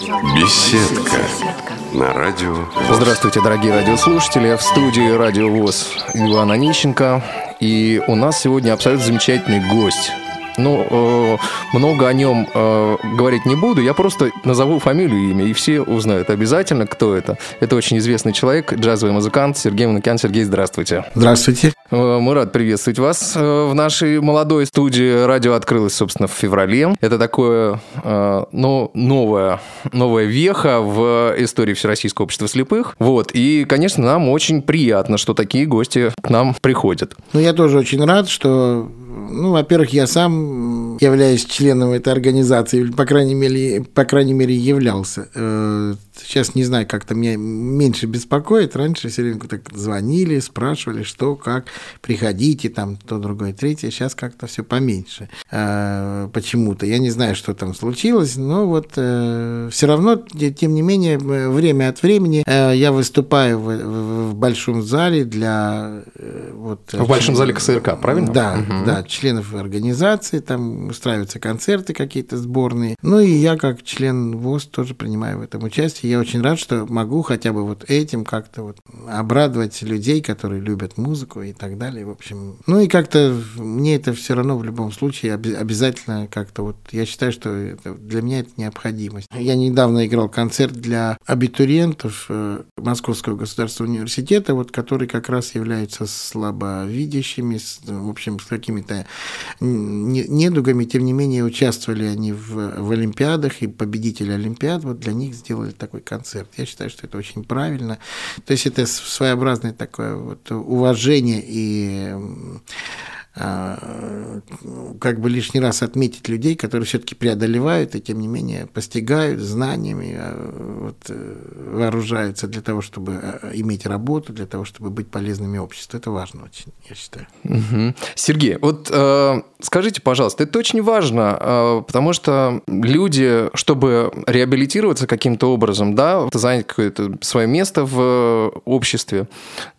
Беседка на радио. Здравствуйте, дорогие радиослушатели. В студии Радио ВОЗ Иван Онищенко. И у нас сегодня абсолютно замечательный гость. Ну, э, много о нем э, говорить не буду, я просто назову фамилию и имя, и все узнают обязательно, кто это. Это очень известный человек, джазовый музыкант Сергей Манукян. Сергей, здравствуйте. Здравствуйте. Э, мы рад приветствовать вас э, в нашей молодой студии. Радио открылось, собственно, в феврале. Это такое, э, ну, новое, новая веха в истории Всероссийского общества слепых. Вот, и, конечно, нам очень приятно, что такие гости к нам приходят. Ну, я тоже очень рад, что ну, во-первых, я сам являюсь членом этой организации, по крайней мере, по крайней мере являлся. Э, сейчас не знаю, как-то меня меньше беспокоит. Раньше все время так звонили, спрашивали, что, как, приходите, там, то, другое, третье. Сейчас как-то все поменьше э, почему-то. Я не знаю, что там случилось, но вот э, все равно, тем не менее, время от времени я выступаю в, в большом зале для... Вот, в большом зале КСРК, правильно? Да, угу. да, членов организации, там устраиваются концерты какие-то сборные. Ну и я как член ВОЗ тоже принимаю в этом участие. Я очень рад, что могу хотя бы вот этим как-то вот обрадовать людей, которые любят музыку и так далее. В общем, ну и как-то мне это все равно в любом случае обязательно как-то вот я считаю, что это, для меня это необходимость. Я недавно играл концерт для абитуриентов э, Московского государственного университета, вот который как раз является слабовидящими, в общем, с какими-то недугами, тем не менее участвовали они в, в Олимпиадах, и победители Олимпиад вот для них сделали такой концерт. Я считаю, что это очень правильно. То есть это своеобразное такое вот уважение и как бы лишний раз отметить людей, которые все-таки преодолевают и тем не менее постигают знаниями, а, вот, э, вооружаются для того, чтобы а, иметь работу, для того, чтобы быть полезными обществу. Это важно очень, я считаю. Угу. Сергей, вот э, скажите, пожалуйста, это очень важно, э, потому что люди, чтобы реабилитироваться каким-то образом, да, занять какое-то свое место в обществе,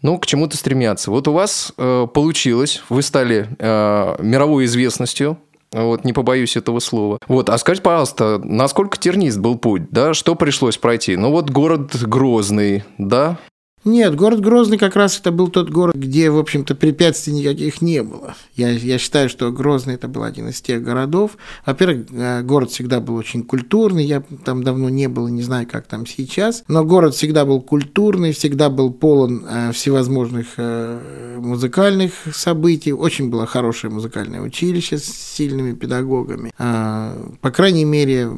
ну, к чему-то стремятся. Вот у вас э, получилось, вы стали э, мировой известностью, вот, не побоюсь этого слова. Вот, а скажите, пожалуйста, насколько тернист был путь, да, что пришлось пройти? Ну вот город Грозный, да, нет, город Грозный как раз это был тот город, где, в общем-то, препятствий никаких не было. Я, я считаю, что Грозный это был один из тех городов. Во-первых, э, город всегда был очень культурный, я там давно не был, не знаю, как там сейчас, но город всегда был культурный, всегда был полон э, всевозможных э, музыкальных событий. Очень было хорошее музыкальное училище с сильными педагогами. А, по крайней мере,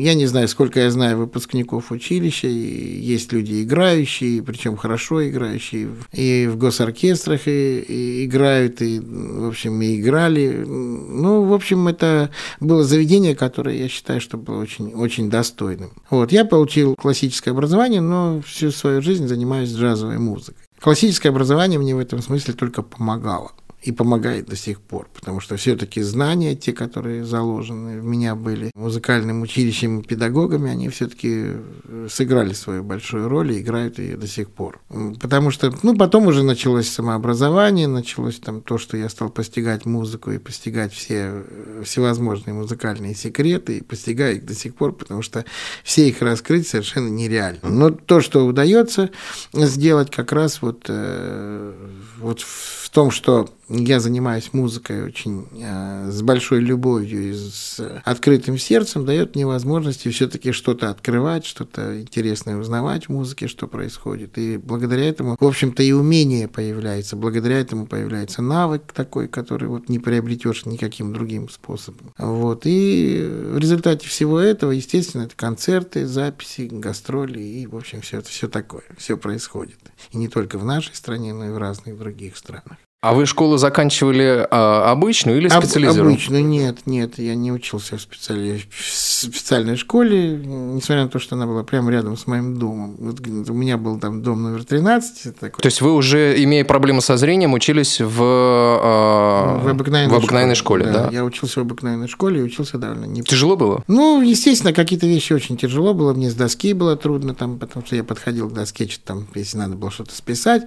я не знаю, сколько я знаю выпускников училища, есть люди играющие, играющие, причем хорошо играющие, и в госоркестрах и, и играют, и, в общем, и играли. Ну, в общем, это было заведение, которое я считаю, что было очень, очень достойным. Вот, я получил классическое образование, но всю свою жизнь занимаюсь джазовой музыкой. Классическое образование мне в этом смысле только помогало и помогает до сих пор, потому что все-таки знания, те, которые заложены в меня были музыкальным училищем и педагогами, они все-таки э, сыграли свою большую роль и играют ее до сих пор. Потому что, ну, потом уже началось самообразование, началось там то, что я стал постигать музыку и постигать все э, всевозможные музыкальные секреты, и постигаю их до сих пор, потому что все их раскрыть совершенно нереально. Но то, что удается сделать как раз вот, э, вот в том, что я занимаюсь музыкой очень э, с большой любовью и с открытым сердцем, дает мне возможности все-таки что-то открывать, что-то интересное узнавать в музыке, что происходит. И благодаря этому, в общем-то, и умение появляется, благодаря этому появляется навык такой, который вот не приобретешь никаким другим способом. Вот. И в результате всего этого, естественно, это концерты, записи, гастроли и, в общем, все это все такое, все происходит. И не только в нашей стране, но и в разных других странах. А вы школу заканчивали а, обычную или специализированную? Обычную, нет, нет, я не учился в, специали... в специальной школе, несмотря на то, что она была прямо рядом с моим домом. Вот у меня был там дом номер 13. Такой. То есть вы уже, имея проблемы со зрением, учились в, а... в обыкновенной, в обыкновенной школе, школе да? Я учился в обыкновенной школе и учился довольно не... Тяжело было? Ну, естественно, какие-то вещи очень тяжело было, мне с доски было трудно, там, потому что я подходил к доске, что там, если надо было что-то списать.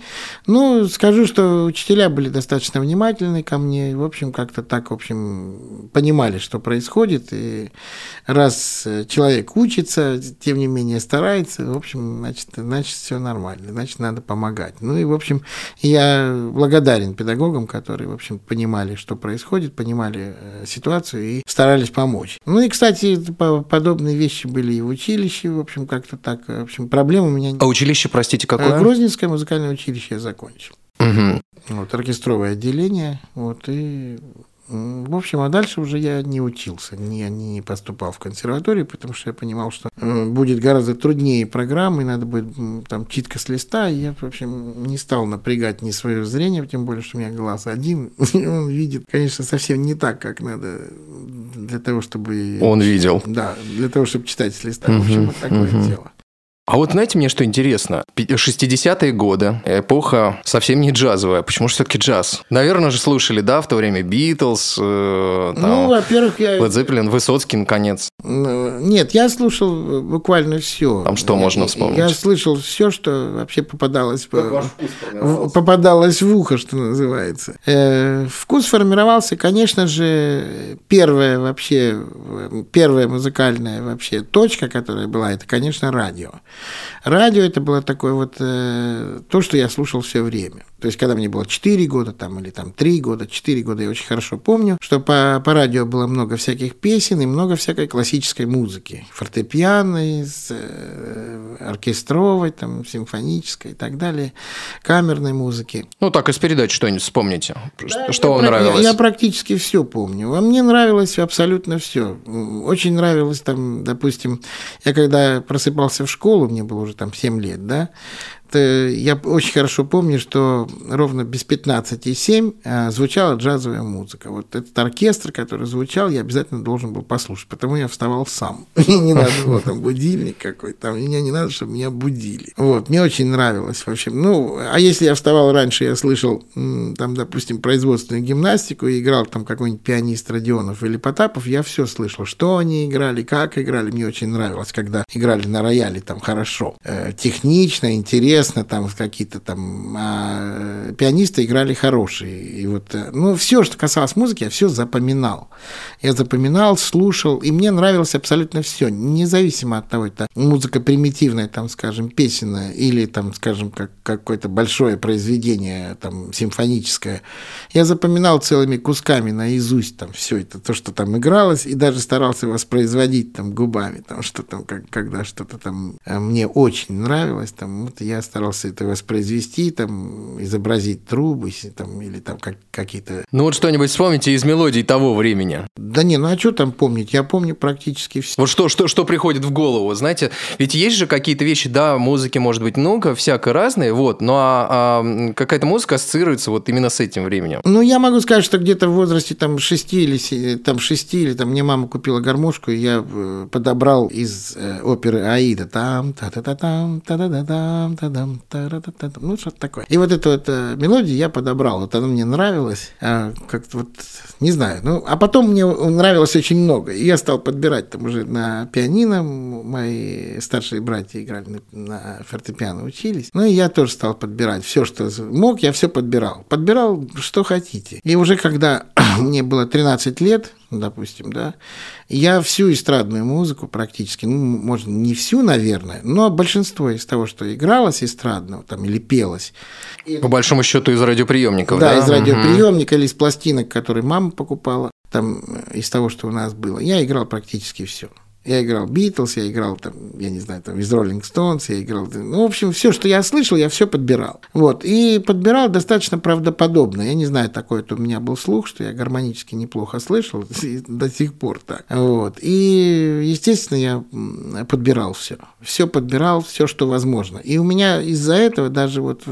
Ну, скажу, что учителя были были достаточно внимательны ко мне, в общем, как-то так, в общем, понимали, что происходит, и раз человек учится, тем не менее старается, в общем, значит, значит, все нормально, значит, надо помогать. Ну и, в общем, я благодарен педагогам, которые, в общем, понимали, что происходит, понимали э, ситуацию и старались помочь. Ну и, кстати, подобные вещи были и в училище, в общем, как-то так. В общем, проблем у меня... А училище, простите, какое? Э, Грозненское музыкальное училище я закончил. Угу. Вот, оркестровое отделение, вот, и в общем, а дальше уже я не учился, не, не поступал в консерваторию, потому что я понимал, что будет гораздо труднее программы, надо будет там читка с листа, и я, в общем, не стал напрягать ни свое зрение, тем более, что у меня глаз один, он видит, конечно, совсем не так, как надо для того, чтобы... Он видел. Да, для того, чтобы читать с листа. В общем, вот такое дело. А вот знаете, мне что интересно? 60-е годы, эпоха совсем не джазовая. Почему же все-таки джаз? Наверное же слушали, да, в то время Битлз, э, ну, во-первых, я... Лед Зеппелин, Высоцкий, наконец. Нет, я слушал буквально все. Там что можно вспомнить? Я слышал все, что вообще попадалось, в, попадалось в ухо, что называется. Э, вкус формировался, конечно же, первая вообще, первая музыкальная вообще точка, которая была, это, конечно, радио. Радио это было такое вот э, то, что я слушал все время. То есть, когда мне было 4 года там, или там 3 года, 4 года, я очень хорошо помню, что по, по радио было много всяких песен и много всякой классической музыки. Фортепианной, э, оркестровой, там, симфонической и так далее, камерной музыки. Ну, так, из передач что-нибудь вспомните. Да, что вам нравилось? Я, я практически все помню. А мне нравилось абсолютно все. Очень нравилось там, допустим, я когда просыпался в школу, мне было уже там 7 лет, да, я очень хорошо помню, что ровно без 15,7 а, звучала джазовая музыка. Вот этот оркестр, который звучал, я обязательно должен был послушать, потому я вставал сам. Не надо было там будильник какой-то, мне не надо, чтобы меня будили. Вот, мне очень нравилось вообще. Ну, а если я вставал раньше, я слышал там, допустим, производственную гимнастику и играл там какой-нибудь пианист Родионов или Потапов, я все слышал, что они играли, как играли. Мне очень нравилось, когда играли на рояле там хорошо, э, технично, интересно интересно, там какие-то там а, пианисты играли хорошие. И вот, э, ну, все, что касалось музыки, я все запоминал. Я запоминал, слушал, и мне нравилось абсолютно все, независимо от того, это музыка примитивная, там, скажем, песенная, или там, скажем, как какое-то большое произведение, там, симфоническое. Я запоминал целыми кусками наизусть там все это, то, что там игралось, и даже старался воспроизводить там губами, там, что там, как, когда что-то там э, мне очень нравилось, там, вот я старался это воспроизвести, там, изобразить трубы, там, или там как, какие-то... Ну вот что-нибудь вспомните из мелодий того времени. Да не, ну а что там помнить? Я помню практически все. Вот что, что, что приходит в голову, знаете? Ведь есть же какие-то вещи, да, музыки может быть много, всяко разные, вот, но а, а, какая-то музыка ассоциируется вот именно с этим временем. Ну, я могу сказать, что где-то в возрасте там 6 или там 6 или там мне мама купила гармошку, и я э, подобрал из э, оперы Аида там та та та там та та та там та та ну что-то такое. И вот эту вот э, мелодию я подобрал, вот она мне нравилась, а как-то вот не знаю, ну а потом мне нравилось очень много, и я стал подбирать там уже на пианино, мои старшие братья играли на, на фортепиано, учились, ну и я тоже стал подбирать все, что мог, я все подбирал, подбирал что хотите. И уже когда мне было 13 лет, допустим, да, я всю эстрадную музыку практически, ну, может, не всю, наверное, но большинство из того, что игралось эстрадного там или пелось. По большому счету из радиоприемников, да? Да, из радиоприемника угу. или из пластинок, которые мама покупала, там, из того, что у нас было. Я играл практически все. Я играл Битлз, я играл там, я не знаю, там из Роллинг Стоунс, я играл, ну, в общем, все, что я слышал, я все подбирал. Вот, и подбирал достаточно правдоподобно. Я не знаю, такой это у меня был слух, что я гармонически неплохо слышал, до сих пор так. Вот, и, естественно, я подбирал все. Все подбирал, все, что возможно. И у меня из-за этого даже вот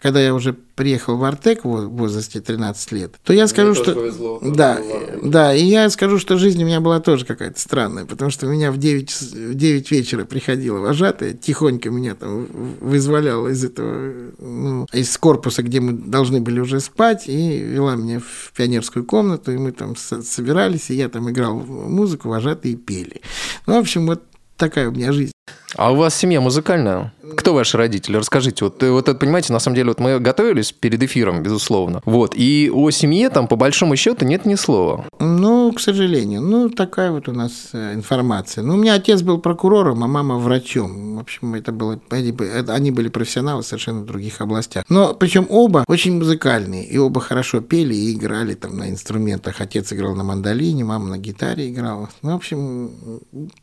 когда я уже приехал в Артек в возрасте 13 лет, то я скажу, что... Повезло, да, да, и я скажу, что жизнь у меня была тоже какая-то странная, потому что у меня в 9, в 9 вечера приходила вожатая, тихонько меня там вызволяла из этого, ну, из корпуса, где мы должны были уже спать, и вела меня в пионерскую комнату, и мы там собирались, и я там играл музыку, вожатые пели. Ну, в общем, вот такая у меня жизнь. А у вас семья музыкальная? Кто ваши родители? Расскажите. Вот, э, вот это, понимаете, на самом деле, вот мы готовились перед эфиром, безусловно. Вот. И о семье там, по большому счету, нет ни слова. Ну, к сожалению. Ну, такая вот у нас э, информация. Ну, у меня отец был прокурором, а мама врачом. В общем, это было... Они были профессионалы совершенно в других областях. Но причем оба очень музыкальные. И оба хорошо пели и играли там на инструментах. Отец играл на мандолине, мама на гитаре играла. Ну, в общем,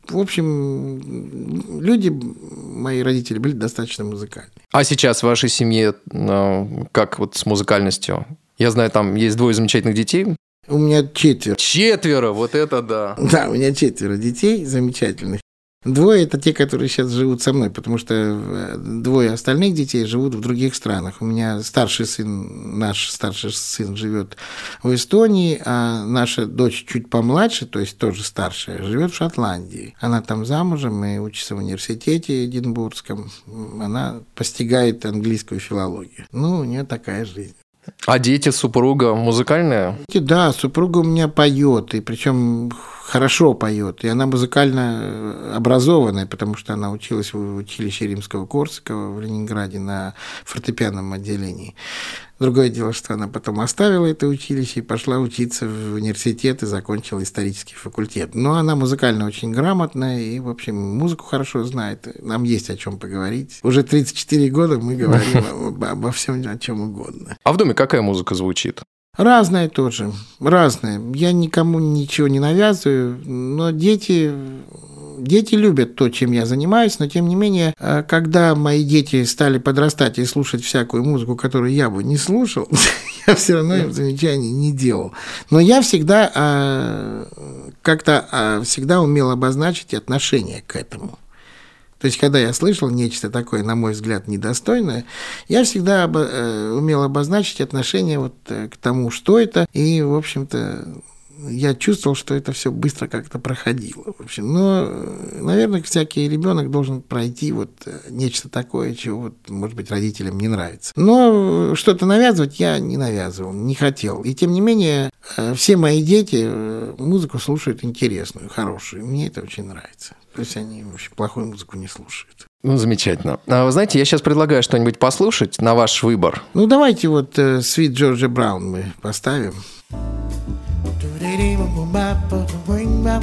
в общем, люди, мои родители, были достаточно музыкальные. А сейчас в вашей семье ну, как вот с музыкальностью? Я знаю, там есть двое замечательных детей. У меня четверо. Четверо, вот это да. Да, у меня четверо детей замечательных. Двое – это те, которые сейчас живут со мной, потому что э, двое остальных детей живут в других странах. У меня старший сын, наш старший сын живет в Эстонии, а наша дочь чуть помладше, то есть тоже старшая, живет в Шотландии. Она там замужем и учится в университете Эдинбургском. Она постигает английскую филологию. Ну, у нее такая жизнь. А дети, супруга музыкальная? Да, супруга у меня поет, и причем хорошо поет. И она музыкально э, образованная, потому что она училась в училище Римского Корсакова в Ленинграде на фортепианном отделении. Другое дело, что она потом оставила это училище и пошла учиться в университет и закончила исторический факультет. Но она музыкально очень грамотная и, в общем, музыку хорошо знает. Нам есть о чем поговорить. Уже 34 года мы говорим обо всем, о чем угодно. А в доме какая музыка звучит? Разное тоже, разное. Я никому ничего не навязываю, но дети дети любят то, чем я занимаюсь, но тем не менее, э, когда мои дети стали подрастать и слушать всякую музыку, которую я бы не слушал, я все равно им замечаний не делал. Но я всегда э, как-то э, всегда умел обозначить отношение к этому. То есть, когда я слышал нечто такое, на мой взгляд, недостойное, я всегда умел обозначить отношение вот к тому, что это, и, в общем-то, я чувствовал, что это все быстро как-то проходило. В общем, но, наверное, всякий ребенок должен пройти вот э, нечто такое, чего, вот, может быть, родителям не нравится. Но что-то навязывать я не навязывал, не хотел. И тем не менее, э, все мои дети э, музыку слушают интересную, хорошую. Мне это очень нравится. То есть они вообще плохую музыку не слушают. Ну, замечательно. А вы знаете, я сейчас предлагаю что-нибудь послушать на ваш выбор. Ну, давайте вот «Sweet Georgia Brown» мы поставим. Bring back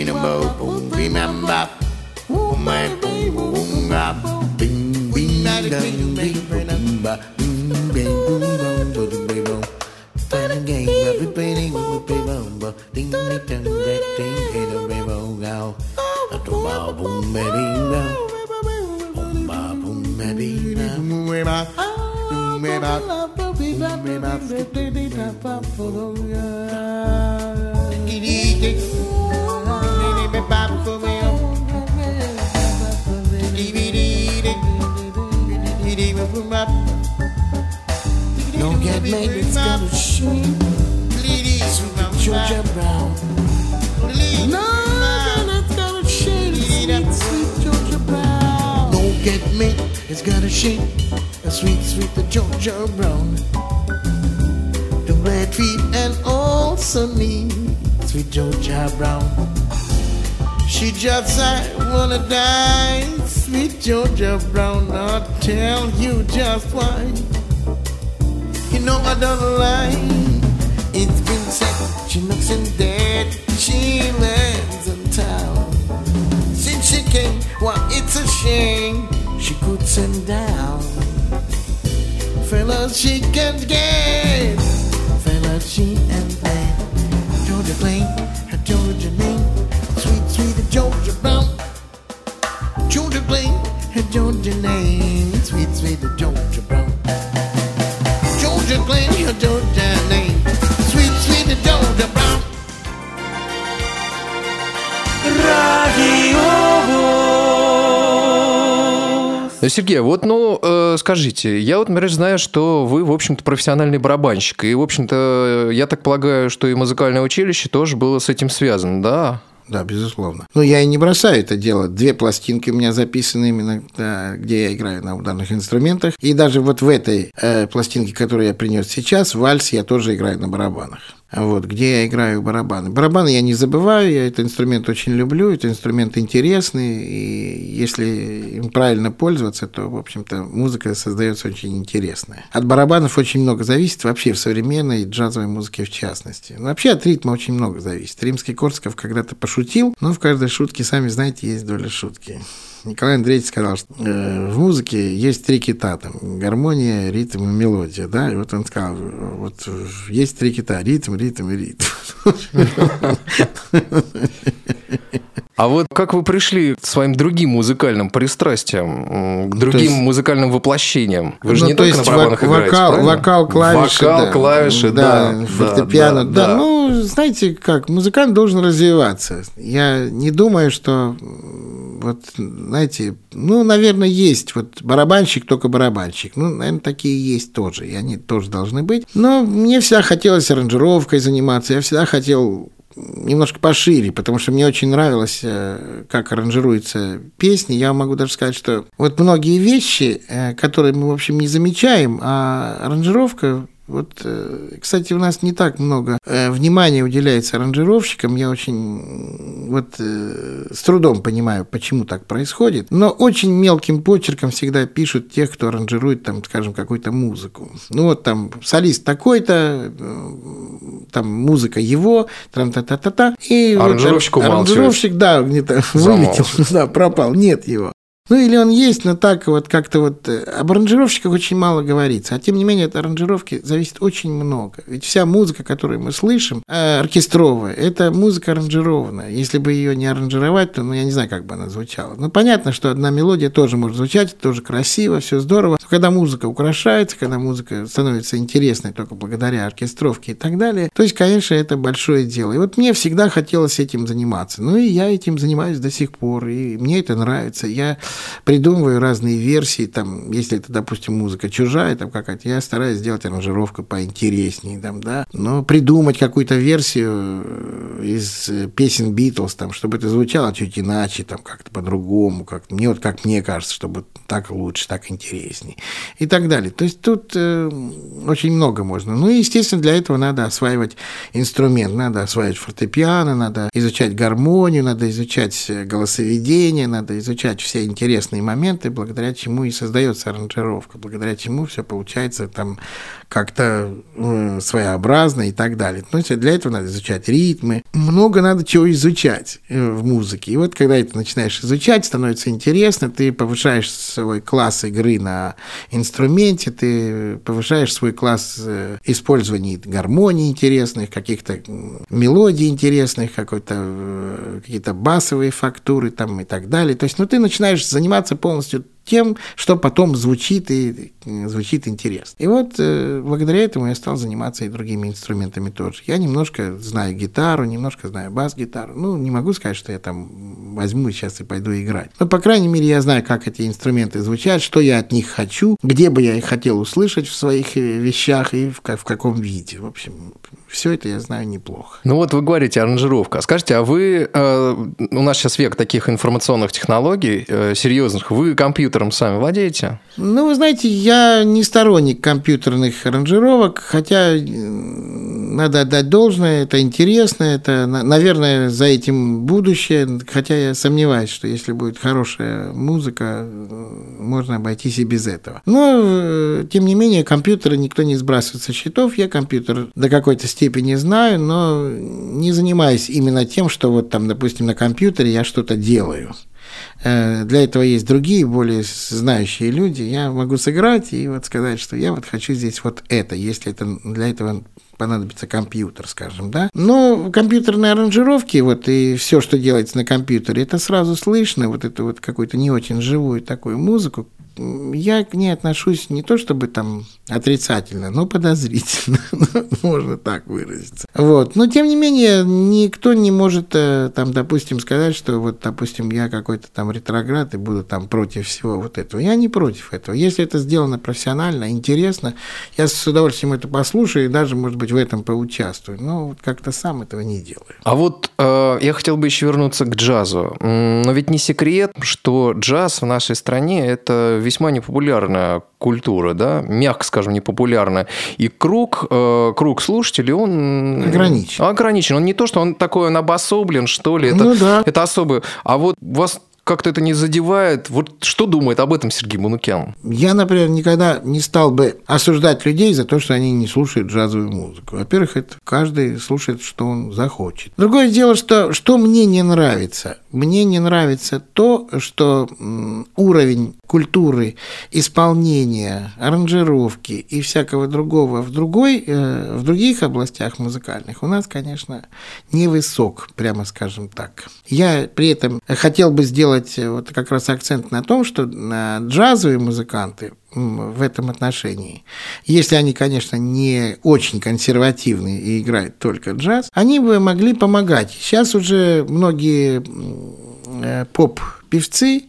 đi nó bầu bùng vi nam bạp mai bùng bùng bạp bình bình đang bình bùng bạp bình bình bùng bùng bùng bùng bùng ta đang ngày và biết bên anh bùng bùng bùng bùng tiếng đi chân đẹp tiếng khi nó bê bầu gào ta trụ bào bùng bê bình gào bùng bà bùng bê bình gào bùng bê bà bùng bê bà bùng bê bà bùng bê bà bùng bê bà bùng bê bà don't get made, it's gonna shoot. Georgia Brown. No, it's gonna shake. Sweet, sweet Georgia Brown. Don't get me, it's gonna shake. A sweet, sweet the Georgia Brown. The red feet and also me, sweet Georgia Brown. She just said, wanna die, sweet Georgia Brown. I'll tell you just why. You know I don't lie. It's been said she looks in dead. She lands in town. Since she came, well, it's a shame she could send down. Fellas, she can't get. Fellas, she and they. Georgia Plain, Plain, her Georgia name. Sweet, sweet Georgia Brown. Ну, Сергей, вот, ну, э, скажите, я вот, например, знаю, что вы, в общем-то, профессиональный барабанщик, и, в общем-то, я так полагаю, что и музыкальное училище тоже было с этим связано, да? Да, безусловно. Но я и не бросаю это дело. Две пластинки у меня записаны именно, да, где я играю на ударных инструментах. И даже вот в этой э, пластинке, которую я принес сейчас, вальс, я тоже играю на барабанах. Вот, где я играю барабаны. Барабаны я не забываю, я этот инструмент очень люблю, это инструмент интересный, и если им правильно пользоваться, то, в общем-то, музыка создается очень интересная. От барабанов очень много зависит, вообще в современной джазовой музыке в частности. Но вообще от ритма очень много зависит. Римский Корсков когда-то пошутил, но в каждой шутке, сами знаете, есть доля шутки. Николай Андреевич сказал, что э, в музыке есть три кита, там, гармония, ритм и мелодия, да, и вот он сказал, вот есть три кита, ритм, ритм и ритм. А вот как вы пришли к своим другим музыкальным пристрастиям, к другим есть- музыкальным воплощениям? Вы же Ну, не то только есть на барабанах вок- играете, вокал, правильно? вокал, клавиши, Вокал, да, клавиши, да. да, фортепиано, да, да. Ну, знаете, как музыкант должен развиваться. Я не думаю, что вот, знаете, ну, наверное, есть вот барабанщик только барабанщик. Ну, наверное, такие есть тоже, и они тоже должны быть. Но мне всегда хотелось аранжировкой заниматься. Я всегда хотел немножко пошире, потому что мне очень нравилось, э, как аранжируются песни. Я могу даже сказать, что вот многие вещи, э, которые мы, в общем, не замечаем, а аранжировка вот, э, кстати, у нас не так много э, внимания уделяется аранжировщикам. Я очень вот э, с трудом понимаю, почему так происходит. Но очень мелким почерком всегда пишут тех, кто аранжирует, там, скажем, какую-то музыку. Ну вот там солист такой-то, там музыка его, там та та та та И вот Аранжировщик умалчивает. аранжировщик, да, где-то вылетел, да, пропал, нет его. Ну, или он есть, но так вот как-то вот... э, Об аранжировщиках очень мало говорится. А тем не менее, от аранжировки зависит очень много. Ведь вся музыка, которую мы слышим, э, оркестровая, это музыка аранжированная. Если бы ее не аранжировать, то, ну, я не знаю, как бы она звучала. Ну, понятно, что одна мелодия тоже может звучать, тоже красиво, все здорово. Но когда музыка украшается, когда музыка становится интересной только благодаря оркестровке и так далее, то есть, конечно, это большое дело. И вот мне всегда хотелось этим заниматься. Ну, и я этим занимаюсь до сих пор, и мне это нравится. Я придумываю разные версии, там, если это, допустим, музыка чужая, там какая-то, я стараюсь сделать аранжировку поинтереснее, там, да, но придумать какую-то версию э, из песен Битлз, там, чтобы это звучало чуть иначе, там, как-то по-другому, как мне вот как мне кажется, чтобы так лучше, так интереснее и так далее. То есть тут э, очень много можно. Ну и, естественно, для этого надо осваивать инструмент, надо осваивать фортепиано, надо изучать гармонию, надо изучать голосоведение, надо изучать все интересные моменты, благодаря чему и создается аранжировка, благодаря чему все получается там как-то э, своеобразно и так далее. Ну, для этого надо изучать ритмы. Много надо чего изучать э, в музыке. И вот когда это начинаешь изучать, становится интересно, ты повышаешь свой класс игры на инструменте, ты повышаешь свой класс э, использования гармонии интересных, каких-то мелодий интересных, какой-то какие-то басовые фактуры там и так далее. То есть, ну, ты начинаешь заниматься полностью тем, что потом звучит и звучит интересно. И вот э, благодаря этому я стал заниматься и другими инструментами тоже. Я немножко знаю гитару, немножко знаю бас-гитару. Ну, не могу сказать, что я там возьму сейчас и пойду играть. Но, по крайней мере, я знаю, как эти инструменты звучат, что я от них хочу, где бы я их хотел услышать в своих э, вещах и в, в каком виде. В общем, все это я знаю неплохо. Ну вот вы говорите аранжировка. Скажите, а вы, э, у нас сейчас век таких информационных технологий э, серьезных, вы компьютером сами владеете? Ну, вы знаете, я не сторонник компьютерных аранжировок, хотя надо отдать должное, это интересно, это, наверное, за этим будущее, хотя я сомневаюсь, что если будет хорошая музыка, можно обойтись и без этого. Но, э, тем не менее, компьютеры никто не сбрасывает со счетов, я компьютер до какой-то степени знаю, но не занимаюсь именно тем, что вот там, допустим, на компьютере я что-то делаю. Э, для этого есть другие, более знающие люди. Я могу сыграть и вот сказать, что я вот хочу здесь вот это, если это для этого понадобится компьютер, скажем, да. Но компьютерные аранжировки, вот и все, что делается на компьютере, это сразу слышно, вот это вот какую-то не очень живую такую музыку, я к ней отношусь не то чтобы там отрицательно, но подозрительно, можно так выразиться. Вот. Но тем не менее, никто не может э, там, допустим, сказать, что вот, допустим, я какой-то там ретроград и буду там против всего вот этого. Я не против этого. Если это сделано профессионально, интересно, я с удовольствием это послушаю и даже, может быть, в этом поучаствую. Но вот как-то сам этого не делаю. А вот э, я хотел бы еще вернуться к джазу. Но ведь не секрет, что джаз в нашей стране – это весьма непопулярная культура, да, мягко скажем, непопулярная. И круг, э, круг слушателей, он... Ограничен. Ограничен. Он не то, что он такой, он обособлен, что ли. Это, ну, да. это особый. А вот вас как-то это не задевает. Вот что думает об этом Сергей Манукян? Я, например, никогда не стал бы осуждать людей за то, что они не слушают джазовую музыку. Во-первых, это каждый слушает, что он захочет. Другое дело, что, что мне не нравится. Мне не нравится то, что уровень культуры, исполнения, аранжировки и всякого другого в, другой, э, в других областях музыкальных у нас, конечно, невысок, прямо скажем так. Я при этом хотел бы сделать вот как раз акцент на том, что джазовые музыканты в этом отношении. Если они, конечно, не очень консервативные и играют только джаз, они бы могли помогать. Сейчас уже многие э, поп-певцы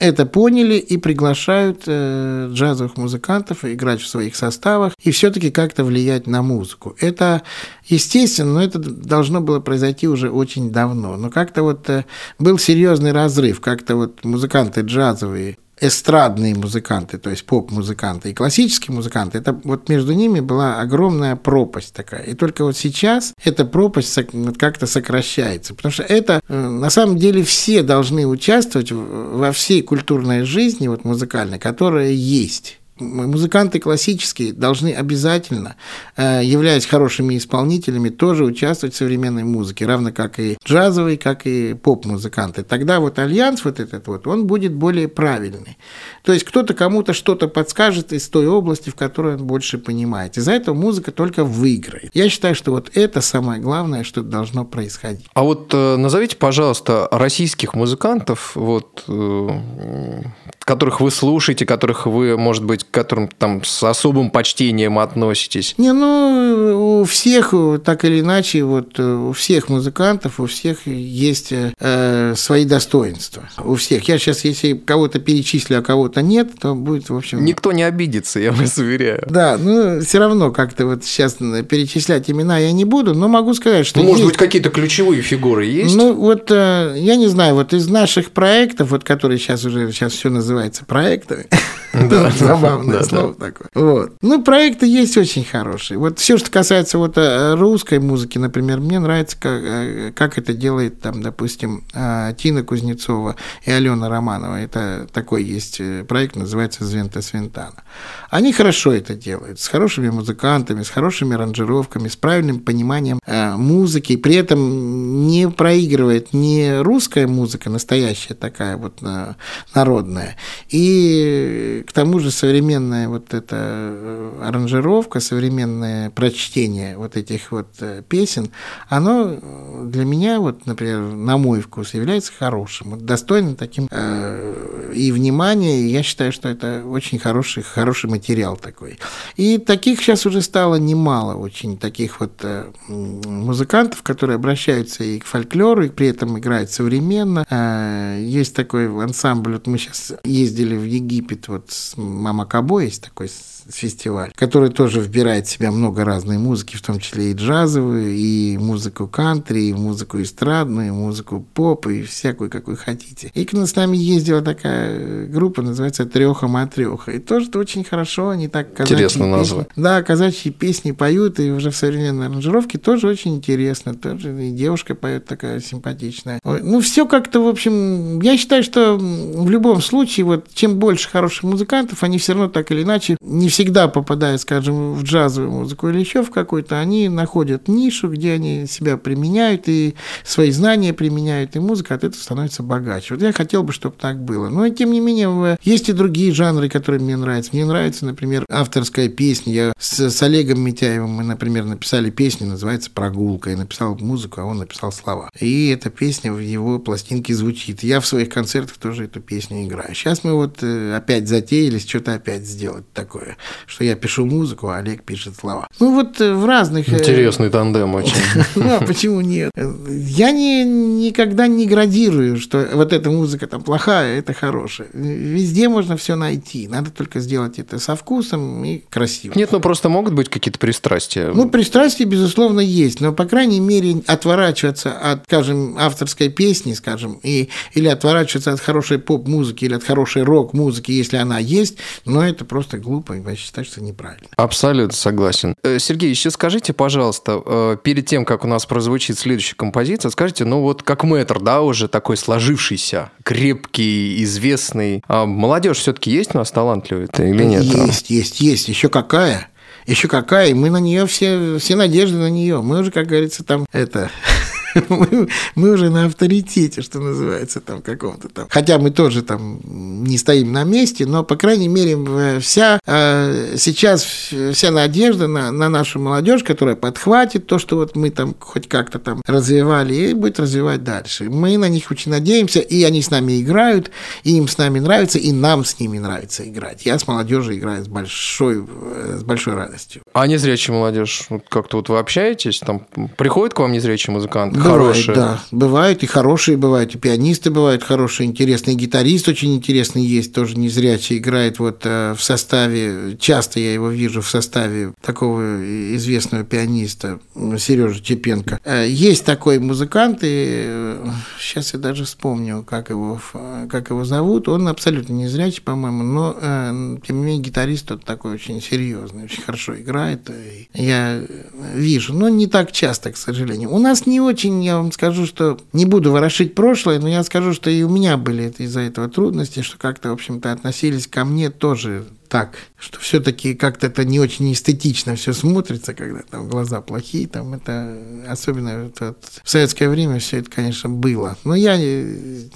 это поняли и приглашают э, джазовых музыкантов играть в своих составах и все-таки как-то влиять на музыку. Это естественно, но это должно было произойти уже очень давно. Но как-то вот э, был серьезный разрыв, как-то вот музыканты джазовые эстрадные музыканты, то есть поп-музыканты и классические музыканты, это вот между ними была огромная пропасть такая. И только вот сейчас эта пропасть как-то сокращается, потому что это э, на самом деле все должны участвовать во всей культурной жизни вот музыкальной, которая есть музыканты классические должны обязательно, э, являясь хорошими исполнителями, тоже участвовать в современной музыке, равно как и джазовые, как и поп-музыканты. Тогда вот альянс вот этот вот, он будет более правильный. То есть кто-то кому-то что-то подскажет из той области, в которой он больше понимает. Из-за этого музыка только выиграет. Я считаю, что вот это самое главное, что должно происходить. А вот э, назовите, пожалуйста, российских музыкантов, вот, э, которых вы слушаете, которых вы, может быть, быть, к которым там с особым почтением относитесь? Не, ну, у всех, так или иначе, вот у всех музыкантов, у всех есть э, свои достоинства. У всех. Я сейчас, если кого-то перечислю, а кого-то нет, то будет, в общем... Никто не обидится, я вас уверяю. Да, ну, все равно как-то вот сейчас перечислять имена я не буду, но могу сказать, что... Ну, может есть... быть, какие-то ключевые фигуры есть? Ну, вот, э, я не знаю, вот из наших проектов, вот, которые сейчас уже, сейчас все называется проектами, да, забавное слово такое. Вот. Ну, проекты есть очень хорошие. Вот все, что касается вот э, русской музыки, например, мне нравится, как, э, как это делает, там, допустим, Тина Кузнецова и Алена Романова. Это такой есть проект, называется «Звента Свинтана». Они хорошо это делают, с хорошими музыкантами, с хорошими аранжировками, с правильным пониманием музыки, при этом не проигрывает не русская музыка, настоящая такая вот народная, и к тому же современная вот эта э, аранжировка, современное прочтение вот этих вот э, песен, оно для меня, вот, например, на мой вкус, является хорошим, вот, достойным таким э, и внимания, и я считаю, что это очень хороший, хороший материал такой. И таких сейчас уже стало немало, очень таких вот э, музыкантов, которые обращаются и к фольклору, и при этом играют современно. Э, есть такой ансамбль, вот мы сейчас ездили в Египет, вот с Мама Кабо есть такой фестиваль, который тоже вбирает в себя много разной музыки, в том числе и джазовую, и музыку кантри, и музыку эстрадную, и музыку поп, и всякую, какую хотите. И к нам с нами ездила такая группа, называется Треха Матреха. И тоже это очень хорошо, они так казачьи Интересно назва. Да, казачьи песни поют, и уже в современной аранжировке тоже очень интересно. Тоже и девушка поет такая симпатичная. Ну, все как-то, в общем, я считаю, что в любом случае, вот чем больше хороших музыкантов, они все равно так или иначе не всегда попадая, скажем, в джазовую музыку или еще в какой-то, они находят нишу, где они себя применяют и свои знания применяют, и музыка от этого становится богаче. Вот я хотел бы, чтобы так было. Но, тем не менее, есть и другие жанры, которые мне нравятся. Мне нравится, например, авторская песня. Я с, с Олегом Митяевым мы, например, написали песню, называется «Прогулка». Я написал музыку, а он написал слова. И эта песня в его пластинке звучит. Я в своих концертах тоже эту песню играю. Сейчас мы вот э, опять затеялись что-то опять сделать такое что я пишу музыку, а Олег пишет слова. Ну вот э, в разных... Э, Интересный тандем очень. Ну, а почему нет? Я не, никогда не градирую, что вот эта музыка там плохая, это хорошая. Везде можно все найти. Надо только сделать это со вкусом и красиво. Нет, ну просто могут быть какие-то пристрастия. Ну, пристрастия, безусловно, есть. Но, по крайней мере, отворачиваться от, скажем, авторской песни, скажем, и, или отворачиваться от хорошей поп-музыки или от хорошей рок-музыки, если она есть, но это просто глупо я считаю, что неправильно. Абсолютно согласен. Э, Сергей, еще скажите, пожалуйста, э, перед тем, как у нас прозвучит следующая композиция, скажите, ну вот как мэтр, да, уже такой сложившийся, крепкий, известный. А молодежь все-таки есть у нас талантливая или нет? Есть, есть, есть. Еще какая? Еще какая, и мы на нее все, все надежды на нее. Мы уже, как говорится, там это мы, мы уже на авторитете, что называется, там каком-то там. Хотя мы тоже там не стоим на месте, но, по крайней мере, вся э, сейчас вся надежда на, на нашу молодежь, которая подхватит то, что вот мы там хоть как-то там развивали, и будет развивать дальше. Мы на них очень надеемся, и они с нами играют, и им с нами нравится, и нам с ними нравится играть. Я с молодежью играю с большой, с большой радостью. А незрячая молодежь, как-то вот вы общаетесь, там приходит к вам незрячий музыкант? Бывает, хорошие. Да, бывают и хорошие бывают, и пианисты бывают хорошие, интересные, гитарист очень интересный есть, тоже незрячий, играет вот э, в составе, часто я его вижу в составе такого известного пианиста Сережи Чепенко. Э, есть такой музыкант, и сейчас э, я даже вспомню, как его, как его зовут, он абсолютно незрячий, по-моему, но тем не менее гитарист тот такой очень серьезный, очень хорошо играет, я вижу, но не так часто, к сожалению. У нас не очень я вам скажу, что не буду ворошить прошлое, но я скажу, что и у меня были из-за этого трудности, что как-то, в общем-то, относились ко мне тоже так, что все-таки как-то это не очень эстетично все смотрится, когда там глаза плохие, там это особенно это, в советское время все это, конечно, было. Но я,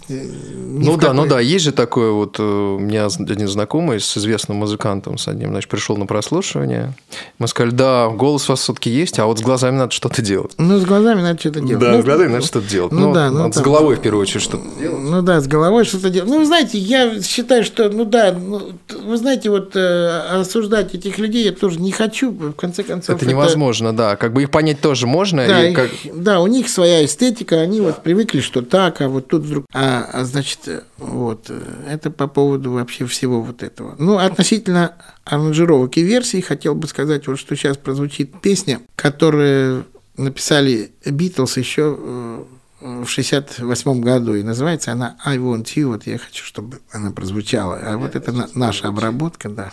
ну да, ну да, есть же такое вот, э, у меня один знакомый с известным музыкантом, с одним, значит, пришел на прослушивание, мы сказали, да, голос у вас все-таки есть, а вот с глазами надо что-то делать. Ну, с глазами надо что-то делать. Да, ну, с глазами надо что-то делать. Ну, ну да, ну, с головой в первую очередь что-то делать. Ну да, с головой что-то делать. Ну, вы знаете, я считаю, что, ну да, ну, вы знаете, вот э, осуждать этих людей я тоже не хочу, в конце концов. Это невозможно, это... да, как бы их понять тоже можно. Да, и как... да, у них своя эстетика, они вот привыкли, что так, а вот тут вдруг... А, а значит, вот, это по поводу вообще всего вот этого. Ну, относительно аранжировок и версий, хотел бы сказать, вот что сейчас прозвучит песня, которую написали Битлз еще э, в 68 году, и называется она «I want you», вот я хочу, чтобы она прозвучала. А вот это наша обработка, да.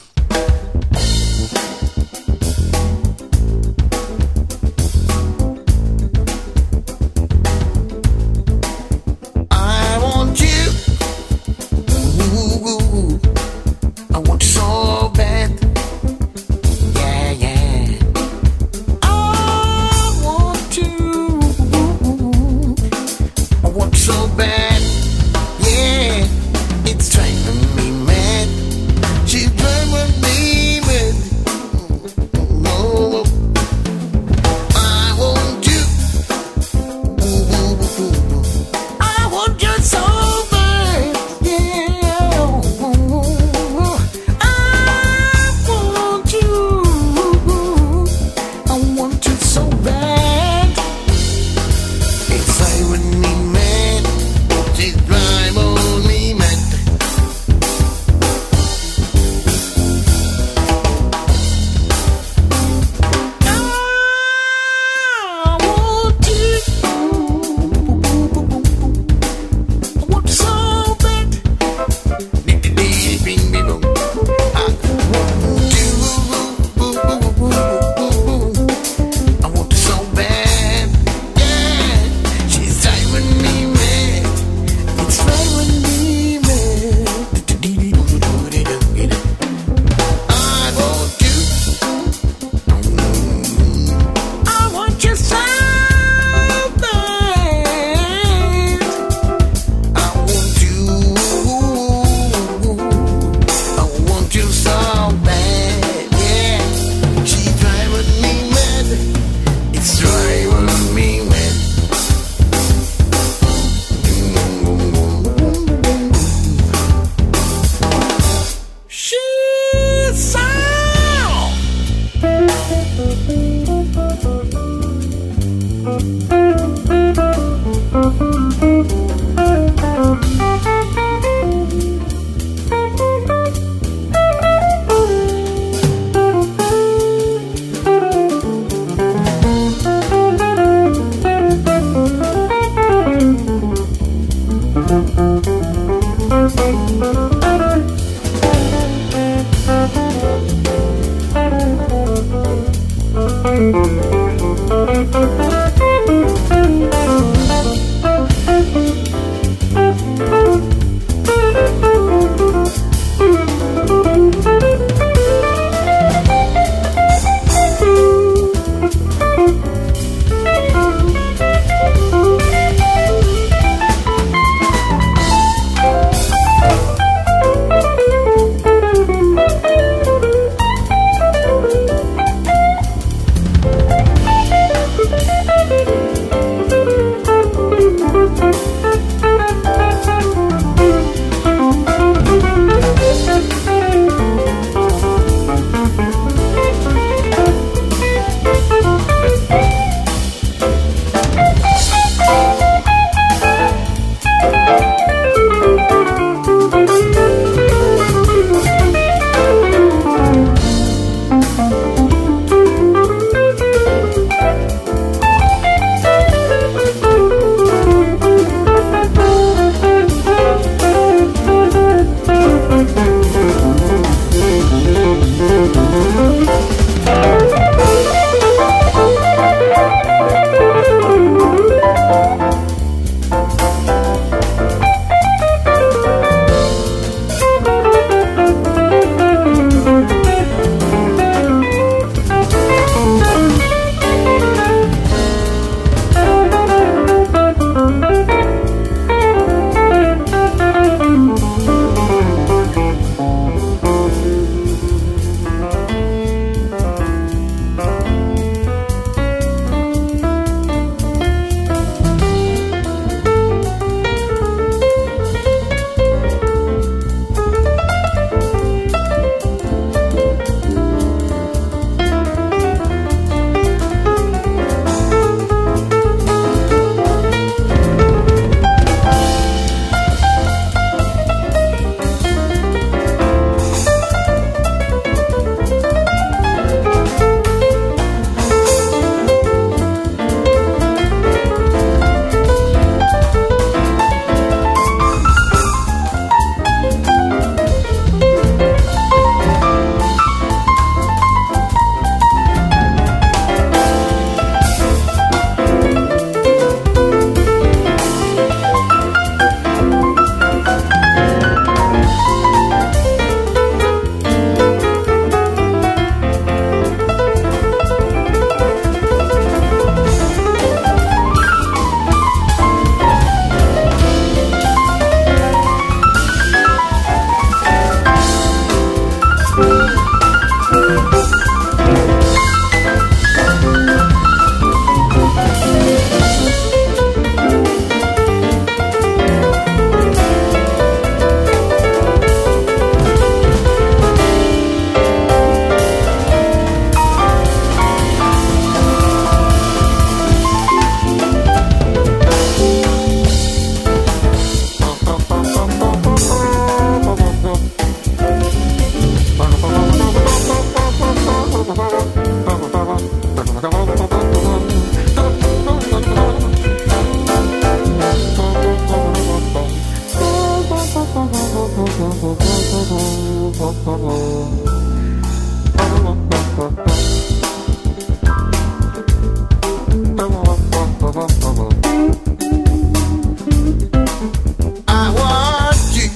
want you.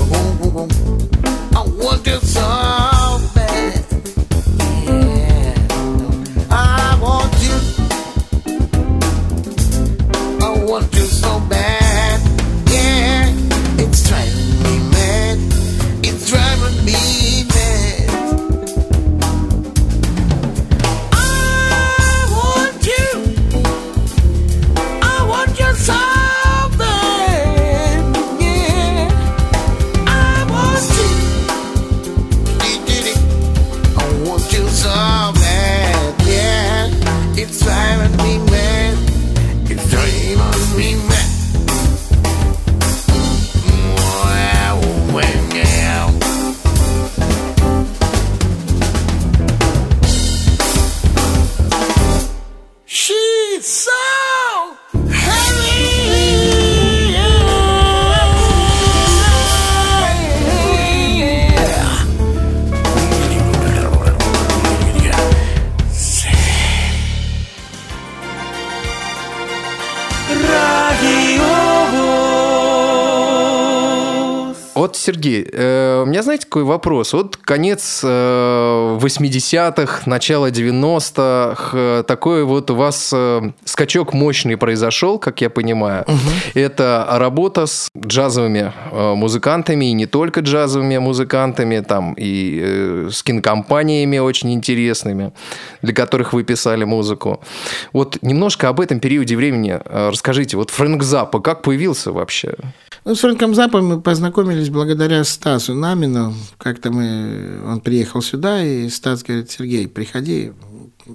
Oh, oh, oh. I want your son. Э, какой вопрос? Вот конец э, 80-х, начало 90-х, э, такой вот у вас э, скачок мощный произошел, как я понимаю. Угу. Это работа с джазовыми э, музыкантами, и не только джазовыми музыкантами, там и э, с кинокомпаниями очень интересными, для которых вы писали музыку. Вот немножко об этом периоде времени э, расскажите. Вот Фрэнк Заппа как появился вообще? Ну, с Фрэнком Заппом мы познакомились благодаря Стасу Намину. Как-то мы... Он приехал сюда, и Стас говорит, Сергей, приходи,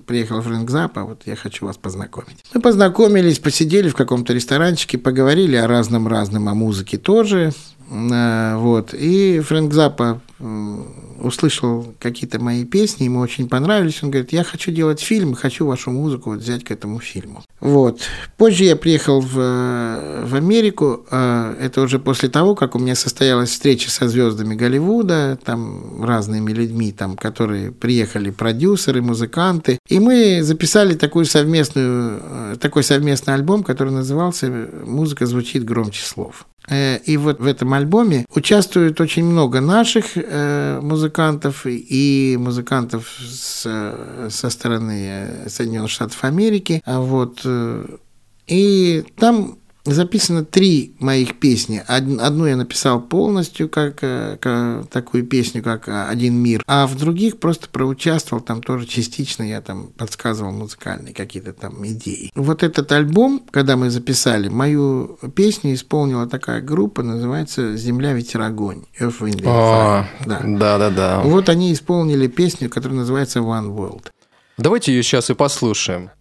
приехал Фрэнк Заппа, вот я хочу вас познакомить. Мы познакомились, посидели в каком-то ресторанчике, поговорили о разном-разном, о музыке тоже. Э, вот. И Фрэнк Заппа услышал какие-то мои песни, ему очень понравились. Он говорит, я хочу делать фильм, хочу вашу музыку вот взять к этому фильму. Вот. Позже я приехал в, в Америку. А, это уже после того, как у меня состоялась встреча со звездами Голливуда, там разными людьми, там, которые приехали, продюсеры, музыканты. И мы записали такую совместную, э, такой совместный альбом, который назывался «Музыка звучит громче слов». Э, и вот в этом альбоме участвует очень много наших э, музыкантов и музыкантов с, со стороны Соединенных Штатов Америки. А вот, и там записано три моих песни. Одну я написал полностью, как, э, как такую песню, как «Один мир», а в других просто проучаствовал, там тоже частично я там подсказывал музыкальные какие-то там идеи. Вот этот альбом, когда мы записали, мою песню исполнила такая группа, называется «Земля, ветер, огонь». Wind Fire. Да. да, да, да. Вот они исполнили песню, которая называется «One World». Давайте ее сейчас и послушаем.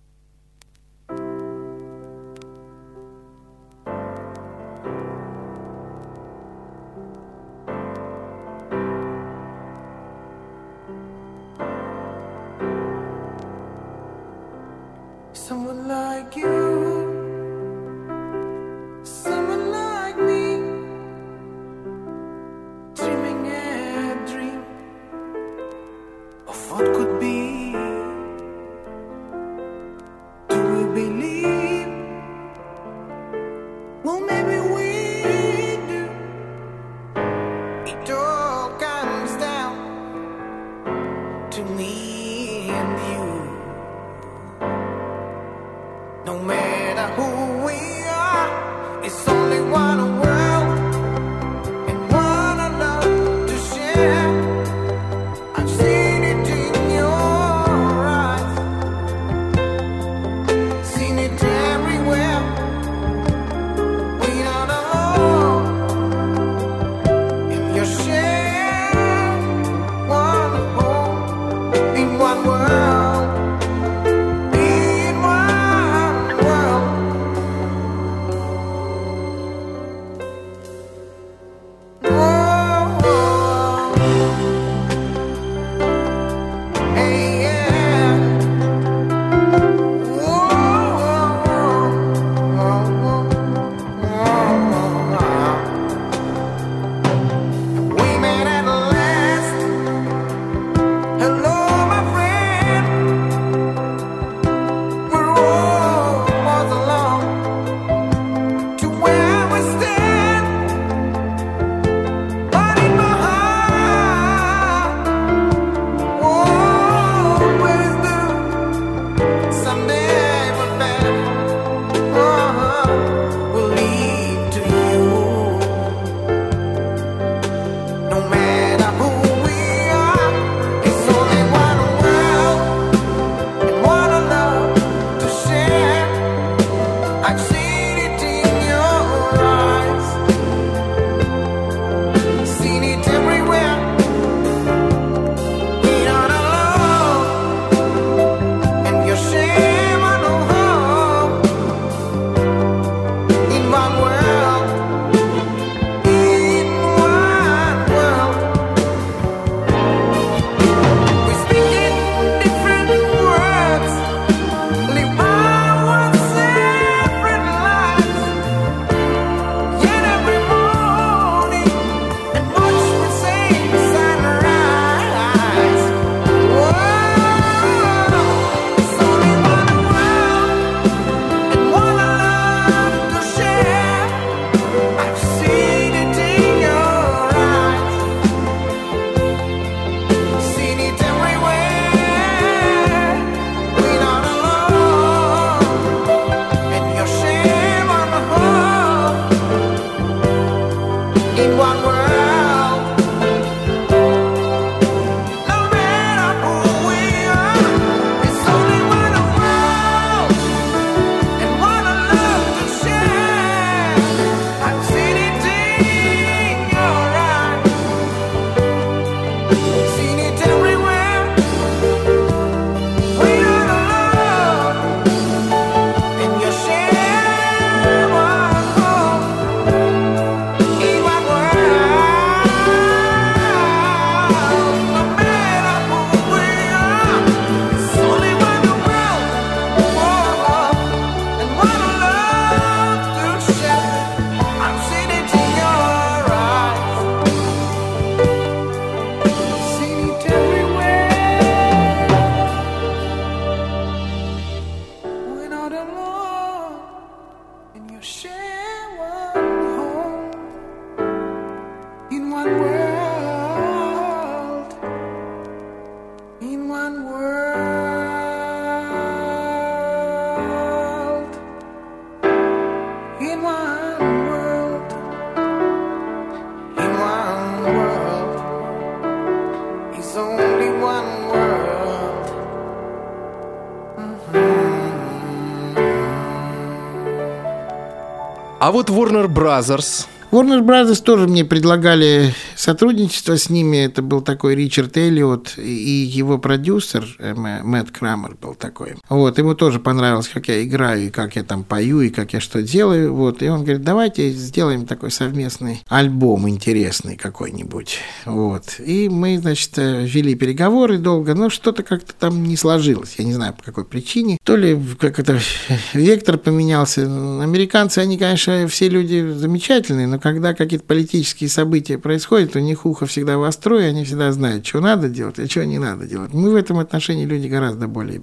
А вот Warner Brothers Warner Brothers тоже мне предлагали сотрудничество с ними. Это был такой Ричард Эллиот и его продюсер э, Мэтт Крамер был такой. Вот, ему тоже понравилось, как я играю, и как я там пою, и как я что делаю. Вот, и он говорит, давайте сделаем такой совместный альбом интересный какой-нибудь. Вот. И мы, значит, э, вели переговоры долго, но что-то как-то там не сложилось. Я не знаю, по какой причине. То ли как это вектор поменялся. Американцы, они, конечно, все люди замечательные, но когда какие-то политические события происходят, у них ухо всегда востро, и они всегда знают, что надо делать, а что не надо делать. Мы в этом отношении люди гораздо более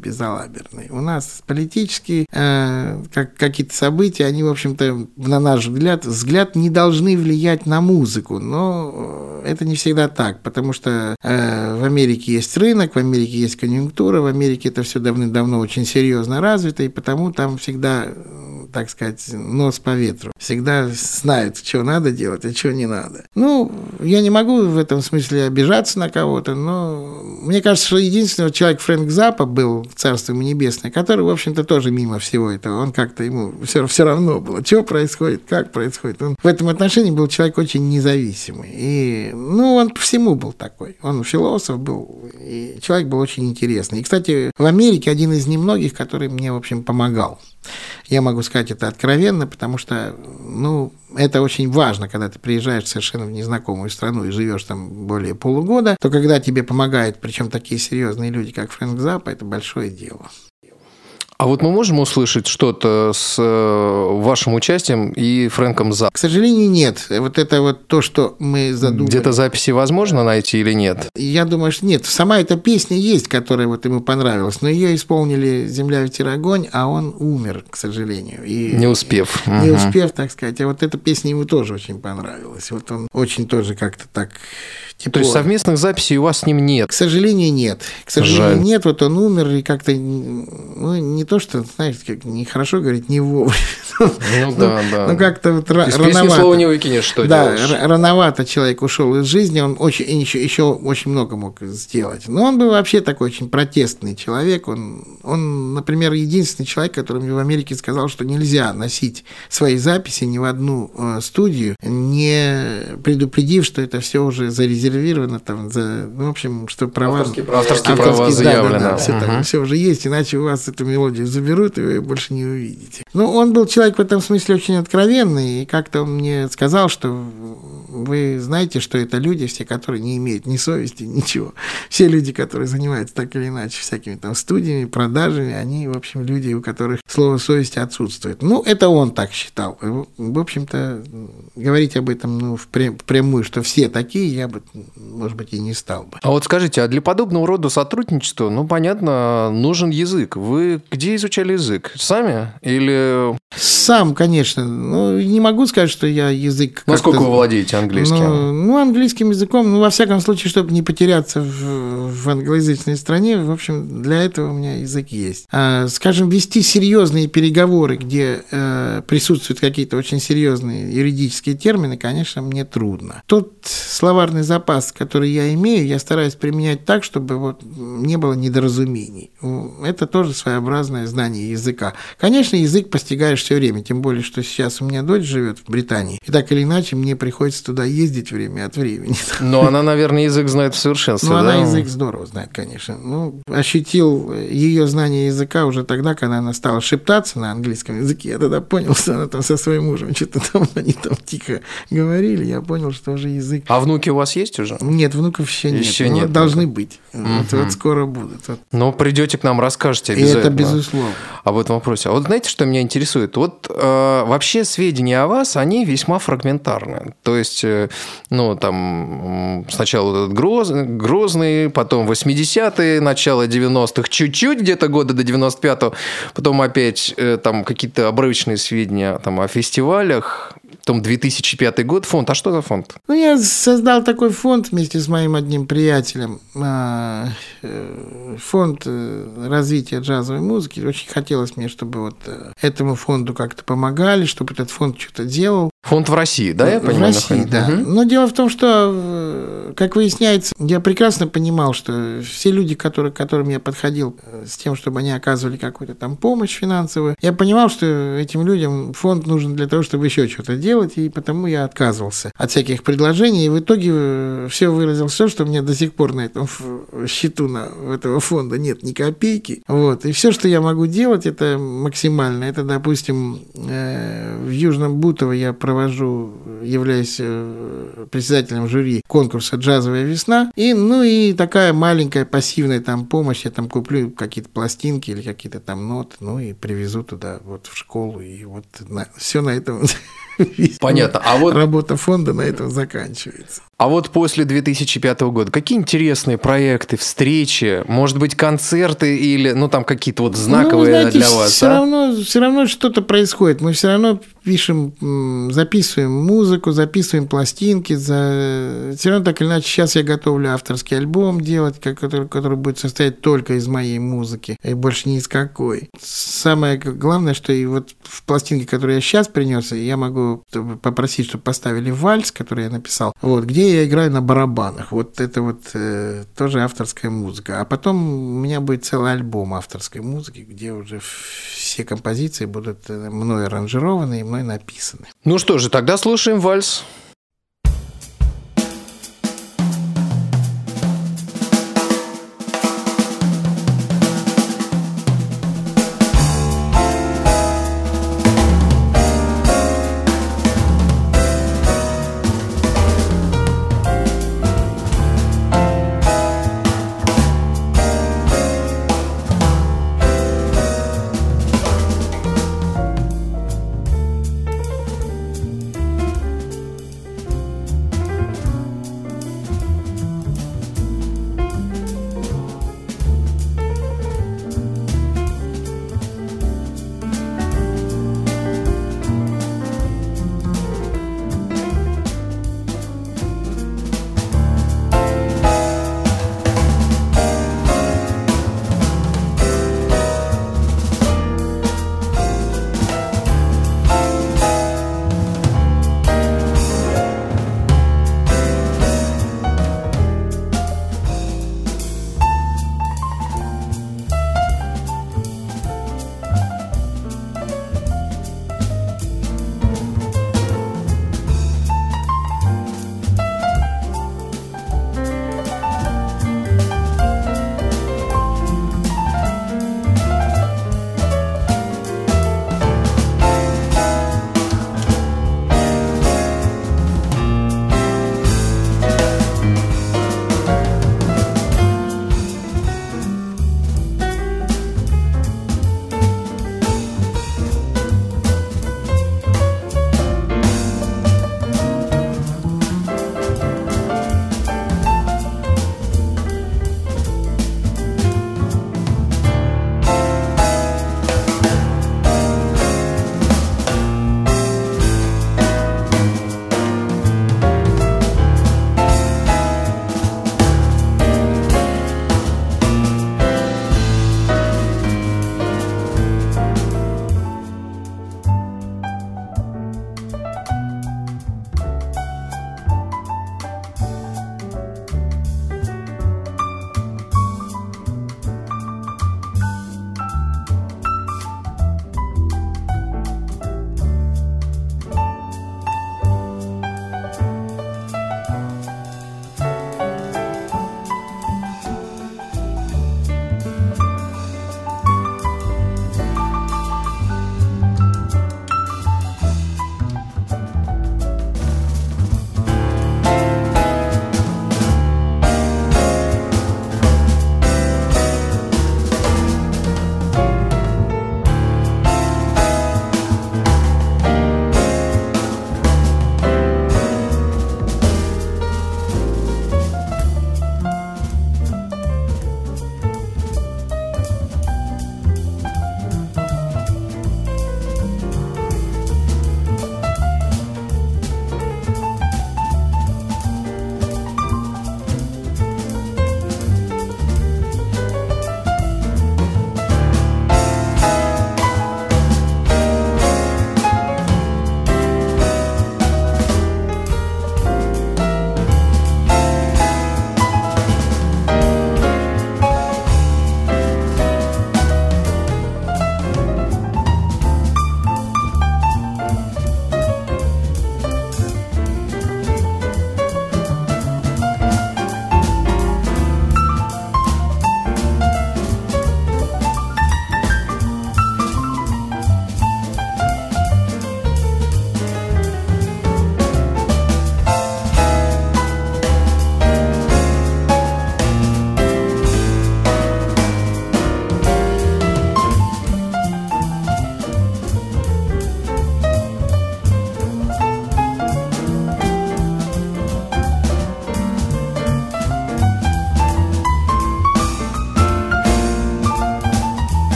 безалаберные. У нас политические э, как, какие-то события, они, в общем-то, на наш взгляд, взгляд не должны влиять на музыку, но это не всегда так, потому что э, в Америке есть рынок, в Америке есть конъюнктура, в Америке это все давным-давно очень серьезно развито, и потому там всегда так сказать, нос по ветру. Всегда знают, что надо делать, а что не надо. Ну, я не могу в этом смысле обижаться на кого-то, но мне кажется, что единственный человек Фрэнк Запа был, царство небесное, который, в общем-то, тоже мимо всего этого. Он как-то ему все, все равно было, что происходит, как происходит. Он в этом отношении был человек очень независимый. И, ну, он по всему был такой. Он философ был, и человек был очень интересный. И, кстати, в Америке один из немногих, который мне, в общем, помогал. Я могу сказать это откровенно, потому что, ну, это очень важно, когда ты приезжаешь совершенно в незнакомую страну и живешь там более полугода, то когда тебе помогают, причем такие серьезные люди, как Фрэнк Запа, это большое дело. А вот мы можем услышать что-то с э, вашим участием и Фрэнком За? К сожалению, нет. Вот это вот то, что мы задумали. Где-то записи возможно найти или нет? Я думаю, что нет. Сама эта песня есть, которая вот ему понравилась, но ее исполнили «Земля, ветер, огонь», а он умер, к сожалению. И, не успев. Не угу. успев, так сказать. А вот эта песня ему тоже очень понравилась. Вот он очень тоже как-то так Тепло. То есть совместных записей у вас с ним нет? К сожалению, нет. К сожалению, Жаль. нет. Вот он умер, и как-то, ну, не то, что, знаете, как нехорошо говорить, не вовремя. Ну, да, да. Ну, как-то вот Из рановато. слова не выкинешь, что Да, делаешь? рановато человек ушел из жизни, он очень, еще, еще очень много мог сделать. Но он был вообще такой очень протестный человек. Он, он, например, единственный человек, который мне в Америке сказал, что нельзя носить свои записи ни в одну э, студию, не предупредив, что это все уже зарезервировано там за, ну, в общем, что права... Авторские, авторские, авторские права заявлены. Да, да, да, все, угу. там, все уже есть, иначе у вас эту мелодию заберут, и вы больше не увидите. Ну, он был человек в этом смысле очень откровенный, и как-то он мне сказал, что вы знаете, что это люди все, которые не имеют ни совести, ничего. Все люди, которые занимаются так или иначе всякими там студиями, продажами, они, в общем, люди, у которых слово совести отсутствует. Ну, это он так считал. В общем-то, говорить об этом ну, впрямую, что все такие, я бы, может быть, и не стал бы. А вот скажите, а для подобного рода сотрудничества, ну, понятно, нужен язык. Вы где изучали язык? Сами или... Сам, конечно. Ну, не могу сказать, что я язык... Насколько вы владеете английским? Ну, ну, английским языком, ну, во всяком случае, чтобы не потеряться в, в англоязычной стране, в общем, для этого у меня язык есть. А, скажем, вести серьезные переговоры, где э, присутствуют какие-то очень серьезные юридические термины, конечно, мне трудно. Тот словарный запас, который я имею, я стараюсь применять так, чтобы вот не было недоразумений. Это тоже своеобразное знание языка. Конечно, язык постигаешь все время, тем более, что сейчас у меня дочь живет в Британии, и так или иначе мне приходится туда ездить время от времени. Но она, наверное, язык знает в совершенстве, Ну, да? она язык здорово знает, конечно. Ну, ощутил ее знание языка уже тогда, когда она стала шептаться на английском языке. Я тогда понял, что она там со своим мужем что-то там, они там тихо говорили. Я понял, что уже язык... А внуки у вас есть уже? Нет, внуков еще нет. Еще нет. Должны быть. Угу. Вот, вот скоро будут. Вот. Ну, придете к нам, расскажете обязательно. И это безусловно. Об этом вопросе. А вот знаете, что меня интересует? Вот э, вообще сведения о вас, они весьма фрагментарны. То есть, э, ну, там, сначала этот гроз, Грозный, потом 80-е, начало 90-х, чуть-чуть где-то года до 95-го, потом опять э, там какие-то обрывочные сведения там, о фестивалях, том 2005 год фонд. А что за фонд? Ну, я создал такой фонд вместе с моим одним приятелем. А, э, фонд развития джазовой музыки. Очень хотелось мне, чтобы вот этому фонду как-то помогали, чтобы этот фонд что-то делал. Фонд в России, да, я в понимаю? России, да. Угу. Но дело в том, что, как выясняется, я прекрасно понимал, что все люди, которые, к которым я подходил с тем, чтобы они оказывали какую-то там помощь финансовую, я понимал, что этим людям фонд нужен для того, чтобы еще что-то делать, и потому я отказывался от всяких предложений, и в итоге все выразил все, что мне до сих пор на этом счету на этого фонда нет ни копейки. Вот. И все, что я могу делать, это максимально. Это, допустим, э, в Южном Бутово я провожу, являюсь э, председателем жюри конкурса «Джазовая весна». И, ну и такая маленькая пассивная там помощь. Я там куплю какие-то пластинки или какие-то там ноты, ну и привезу туда вот в школу. И вот на, все на этом Понятно. А вот работа фонда на этом заканчивается. А вот после 2005 года какие интересные проекты, встречи, может быть, концерты или, ну, там какие-то вот знаковые ну, знаете, для вас, все а? равно, все равно что-то происходит. Мы все равно пишем, записываем музыку, записываем пластинки. За... Все равно так или иначе, сейчас я готовлю авторский альбом делать, который, который будет состоять только из моей музыки и больше ни из какой. Самое главное, что и вот в пластинке, которую я сейчас принес, я могу попросить, чтобы поставили вальс, который я написал, вот, где я играю на барабанах. Вот это вот э, тоже авторская музыка. А потом у меня будет целый альбом авторской музыки, где уже все композиции будут э, мной аранжированы и мной написаны. Ну что же, тогда слушаем вальс.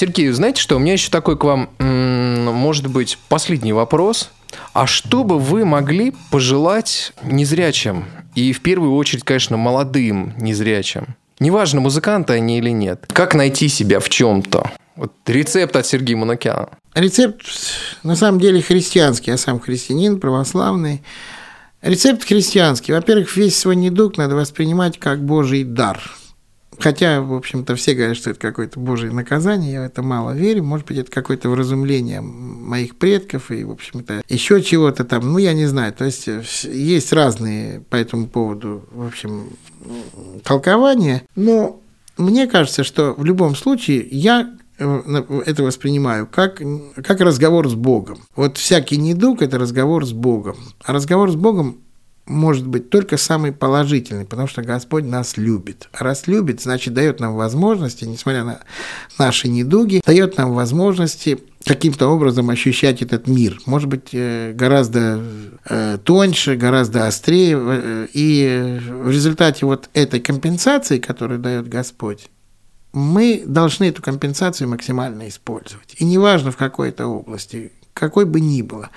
Сергей, знаете что, у меня еще такой к вам, может быть, последний вопрос. А что бы вы могли пожелать незрячим? И в первую очередь, конечно, молодым незрячим. Неважно, музыканты они или нет. Как найти себя в чем-то? Вот рецепт от Сергея Манукяна. Рецепт на самом деле христианский. Я сам христианин, православный. Рецепт христианский. Во-первых, весь свой недуг надо воспринимать как Божий дар. Хотя, в общем-то, все говорят, что это какое-то божье наказание, я в это мало верю. Может быть, это какое-то вразумление моих предков и, в общем-то, еще чего-то там. Ну, я не знаю. То есть, есть разные по этому поводу, в общем, толкования. Но мне кажется, что в любом случае я э, это воспринимаю как, как разговор с Богом. Вот всякий недуг – это разговор с Богом. А разговор с Богом может быть только самый положительный, потому что Господь нас любит. А раз любит, значит, дает нам возможности, несмотря на наши недуги, дает нам возможности каким-то образом ощущать этот мир. Может быть, э, гораздо э, тоньше, гораздо острее. Э, и в результате вот этой компенсации, которую дает Господь, мы должны эту компенсацию максимально использовать. И неважно в какой-то области, какой бы ни было.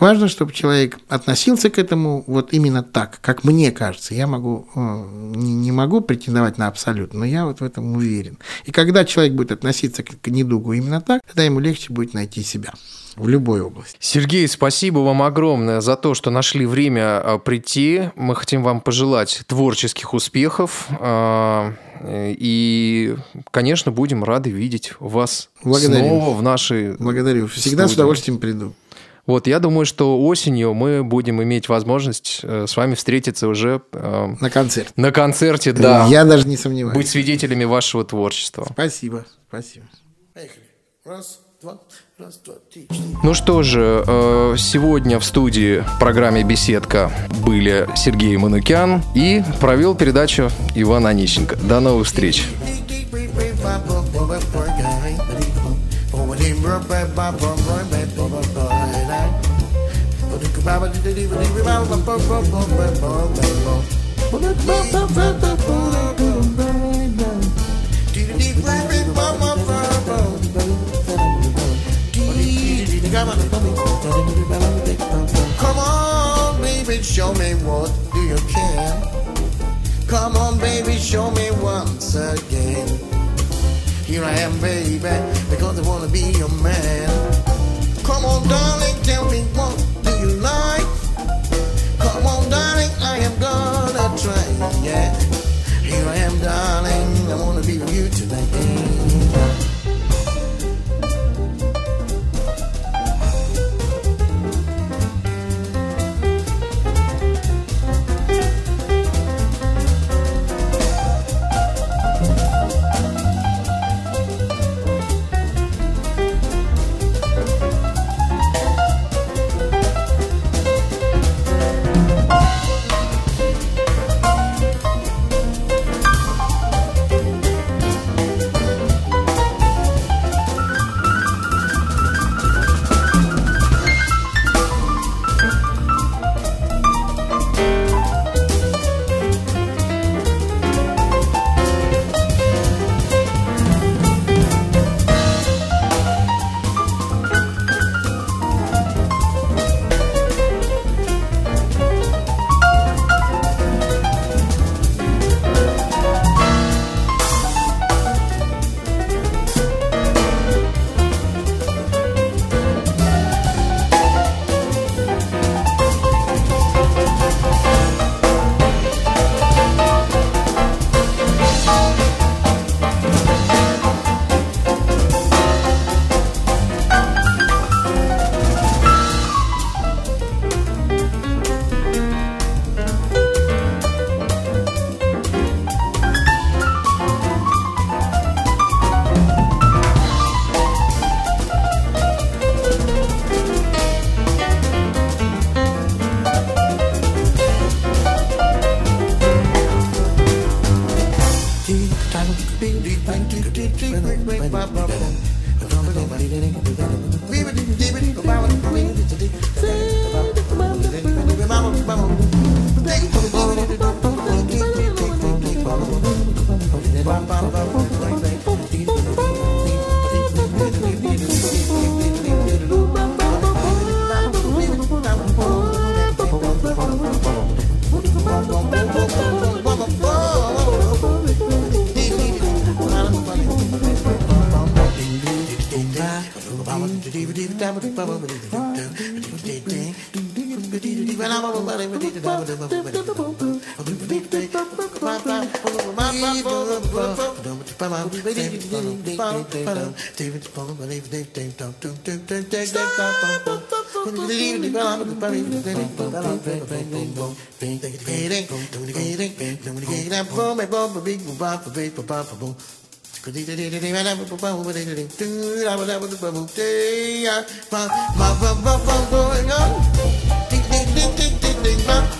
Важно, чтобы человек относился к этому вот именно так, как мне кажется. Я могу, э, не могу претендовать на абсолют, но я вот в этом уверен. И когда человек будет относиться к недугу именно так, тогда ему легче будет найти себя в любой области. Сергей, спасибо вам огромное за то, что нашли время э, прийти. Мы хотим вам пожелать творческих успехов. Э, и, конечно, будем рады видеть вас Благодарю. снова в нашей Благодарю. Всегда студии. с удовольствием приду. Вот, я думаю, что осенью мы будем иметь возможность э, с вами встретиться уже... Э, на концерте. На концерте, да. Я даже не сомневаюсь. Быть свидетелями вашего творчества. Спасибо, спасибо. Поехали. Раз, два, раз, два, три, Ну что же, э, сегодня в студии в программе «Беседка» были Сергей Манукян и провел передачу Иван Онищенко. До новых встреч. Come on, baby, show me what do you care. Come on, baby, show me once again. Here I am, baby, because I wanna be your man. Bye.